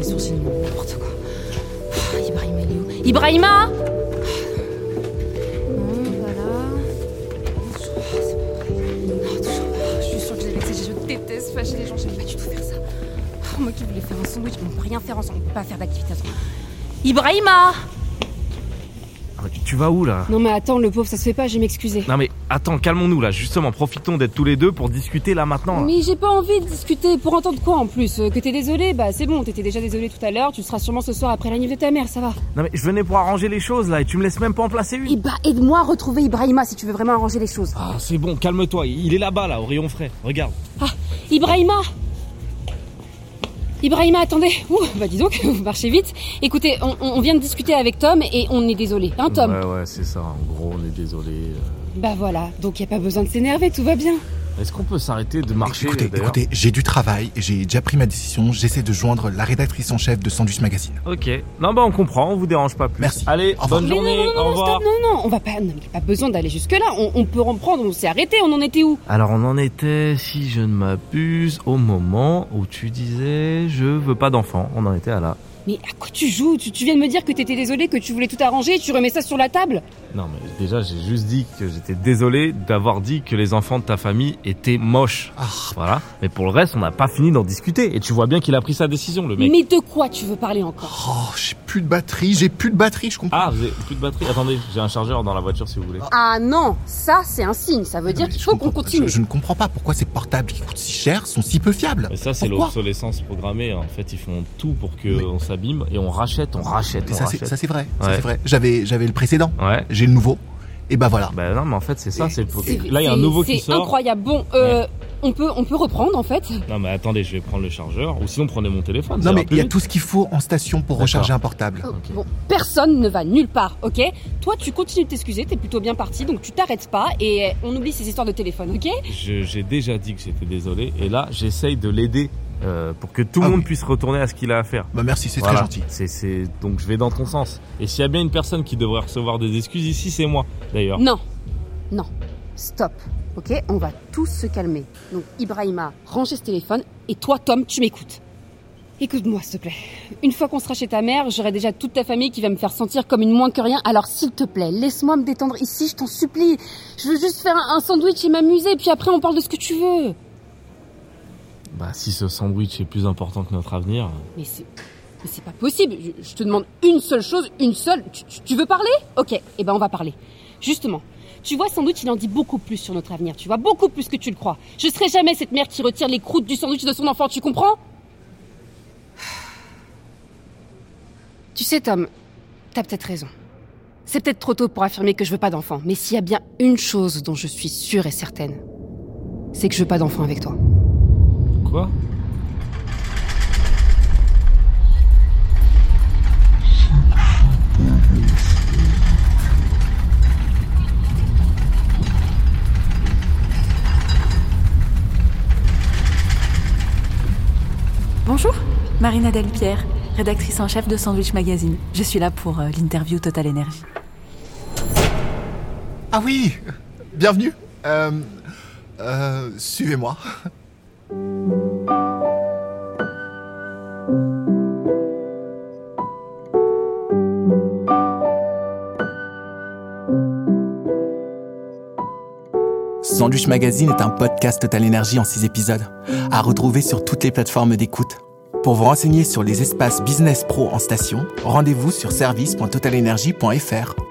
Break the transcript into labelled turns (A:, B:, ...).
A: les sourcils, n'importe quoi. Oh, Ibrahima, il est où Ibrahima Non, voilà. Oh, c'est pas vrai. Non, toujours pas. Je suis sûre que j'ai laissé. Je déteste fâcher les gens, j'aime pas du tout faire ça. Oh, moi qui voulais faire un sandwich, on peut rien faire ensemble, on peut pas faire d'activité ensemble. Ibrahima
B: tu- vas où là?
A: Non mais attends, le pauvre, ça se fait pas, je vais m'excuser.
B: Non mais attends, calmons-nous là, justement, profitons d'être tous les deux pour discuter là maintenant. là.
A: Mais j'ai pas envie de discuter. Pour entendre quoi en plus? Euh, Que t'es désolé Bah c'est bon, t'étais déjà désolé tout à l'heure. Tu le seras sûrement ce soir après la nuit de ta mère, ça va.
B: Non mais je venais pour arranger les choses là et tu me laisses même pas en placer
A: Eh
B: une.
A: bah aide-moi à retrouver Ibrahima si tu veux vraiment arranger les choses.
B: Ah c'est bon, calme-toi, il est là-bas là, au rayon frais, regarde.
A: Ah, Ibrahima Ibrahima, attendez. Ouh, bah dis donc, vous marchez vite. Écoutez, on, on vient de discuter avec Tom et on est désolé. Hein Tom
B: Ouais ouais c'est ça, en gros on est désolé. euh.
A: Bah voilà, donc y a pas besoin de s'énerver, tout va bien.
B: Est-ce qu'on peut s'arrêter de marcher
C: Écoutez, écoutez, j'ai du travail, j'ai déjà pris ma décision, j'essaie de joindre la rédactrice en chef de Sandwich Magazine.
B: Ok, non bah on comprend, on vous dérange pas plus.
C: Merci.
B: Allez,
C: Au
B: bonne journée,
A: non, non, non,
B: au
A: non,
B: revoir.
A: stop, non, non, on va pas, non, y a pas besoin d'aller jusque là. On, on peut reprendre, on s'est arrêté, on en était où?
B: Alors on en était, si je ne m'abuse, au moment où tu disais je veux pas d'enfant. On en était à là.
A: Mais à quoi tu joues? Tu, tu viens de me dire que t'étais désolé, que tu voulais tout arranger, et tu remets ça sur la table?
B: Non mais déjà j'ai juste dit que j'étais désolé d'avoir dit que les enfants de ta famille étaient moches.
C: Ah,
B: Voilà. Mais pour le reste, on n'a pas fini d'en discuter. Et tu vois bien qu'il a pris sa décision, le mec.
A: Mais de quoi tu veux parler encore?
C: Oh, j'ai plus de batterie, j'ai plus de batterie, je comprends.
B: Ah, avez plus de batterie? Attendez, j'ai un chargeur dans la voiture si vous voulez.
A: Ah non, ça c'est un signe, ça veut dire
C: Mais
A: qu'il faut qu'on continue.
C: Je, je ne comprends pas pourquoi ces portables qui coûtent si cher sont si peu fiables.
B: Mais ça, c'est l'obsolescence programmée. En fait, ils font tout pour que on s'abîme et on rachète, on rachète, on
C: ça, c'est,
B: rachète.
C: ça c'est vrai,
B: Ouais.
C: c'est vrai. J'avais, j'avais le précédent,
B: Ouais.
C: j'ai le nouveau, et bah voilà.
B: Bah non, mais en fait, c'est ça. C'est
A: C'est-
B: là, il y a un
A: c'est-
B: nouveau qui
A: C'est
B: sort.
A: incroyable. Bon, euh, on peut, on peut reprendre en fait.
B: Non, mais attendez, je vais prendre le chargeur. Ou sinon, prenez mon téléphone.
C: Non mais il y a tout ce qu'il faut en station pour recharger un portable.
A: Oh, Bon, personne ne va nulle part, ok? Toi, tu continues de t'excuser, t'es plutôt bien parti, donc tu t'arrêtes pas et euh, on oublie ces histoires de téléphone, ok?
B: J'ai déjà dit que j'étais désolé. Et là, j'essaye de l'aider euh, pour que tout le
C: Ah
B: monde
C: oui.
B: puisse retourner à ce qu'il a à faire.
C: Bah merci, c'est
B: Voilà.
C: très gentil.
B: C'est, c'est... Donc je vais dans ton sens. Et s'il y a bien une personne qui devrait recevoir des excuses ici, c'est moi, d'ailleurs.
A: Non, non, stop, ok On va tous se calmer. Donc, Ibrahima, rangez ce téléphone et toi, Tom, tu m'écoutes. Écoute-moi, s'il te plaît. Une fois qu'on sera chez ta mère, j'aurai déjà toute ta famille qui va me faire sentir comme une moins que rien. Alors, s'il te plaît, laisse-moi me détendre ici, je t'en supplie. Je veux juste faire un un sandwich et m'amuser, puis après, on parle de ce que tu veux.
B: Bah, si ce sandwich est plus important que notre avenir.
A: Mais c'est, mais c'est pas possible. Je, te demande une seule chose, une seule. Tu veux parler? Ok, eh ben on va parler. Justement, tu vois, sandwich, il en dit beaucoup plus sur notre avenir. Tu vois, beaucoup plus que tu le crois. Je serai jamais cette mère qui retire les croûtes du sandwich de son enfant. Tu comprends? Tu sais, Tom, t'as peut-être raison. C'est peut-être trop tôt pour affirmer que je veux pas d'enfant. Mais s'il y a bien une chose dont je suis sûre et certaine, c'est que je veux pas d'enfant avec toi.
B: Quoi
D: Bonjour, Marina Delpierre, rédactrice en chef de Sandwich Magazine. Je suis là pour euh, l'interview Total Energy.
C: Ah oui, bienvenue. Euh, euh, suivez-moi. Sandwich Magazine est un podcast Total Énergie en 6 épisodes, à retrouver sur toutes les plateformes d'écoute. Pour vous renseigner sur les espaces business pro en station, rendez-vous sur service.totalenergie.fr.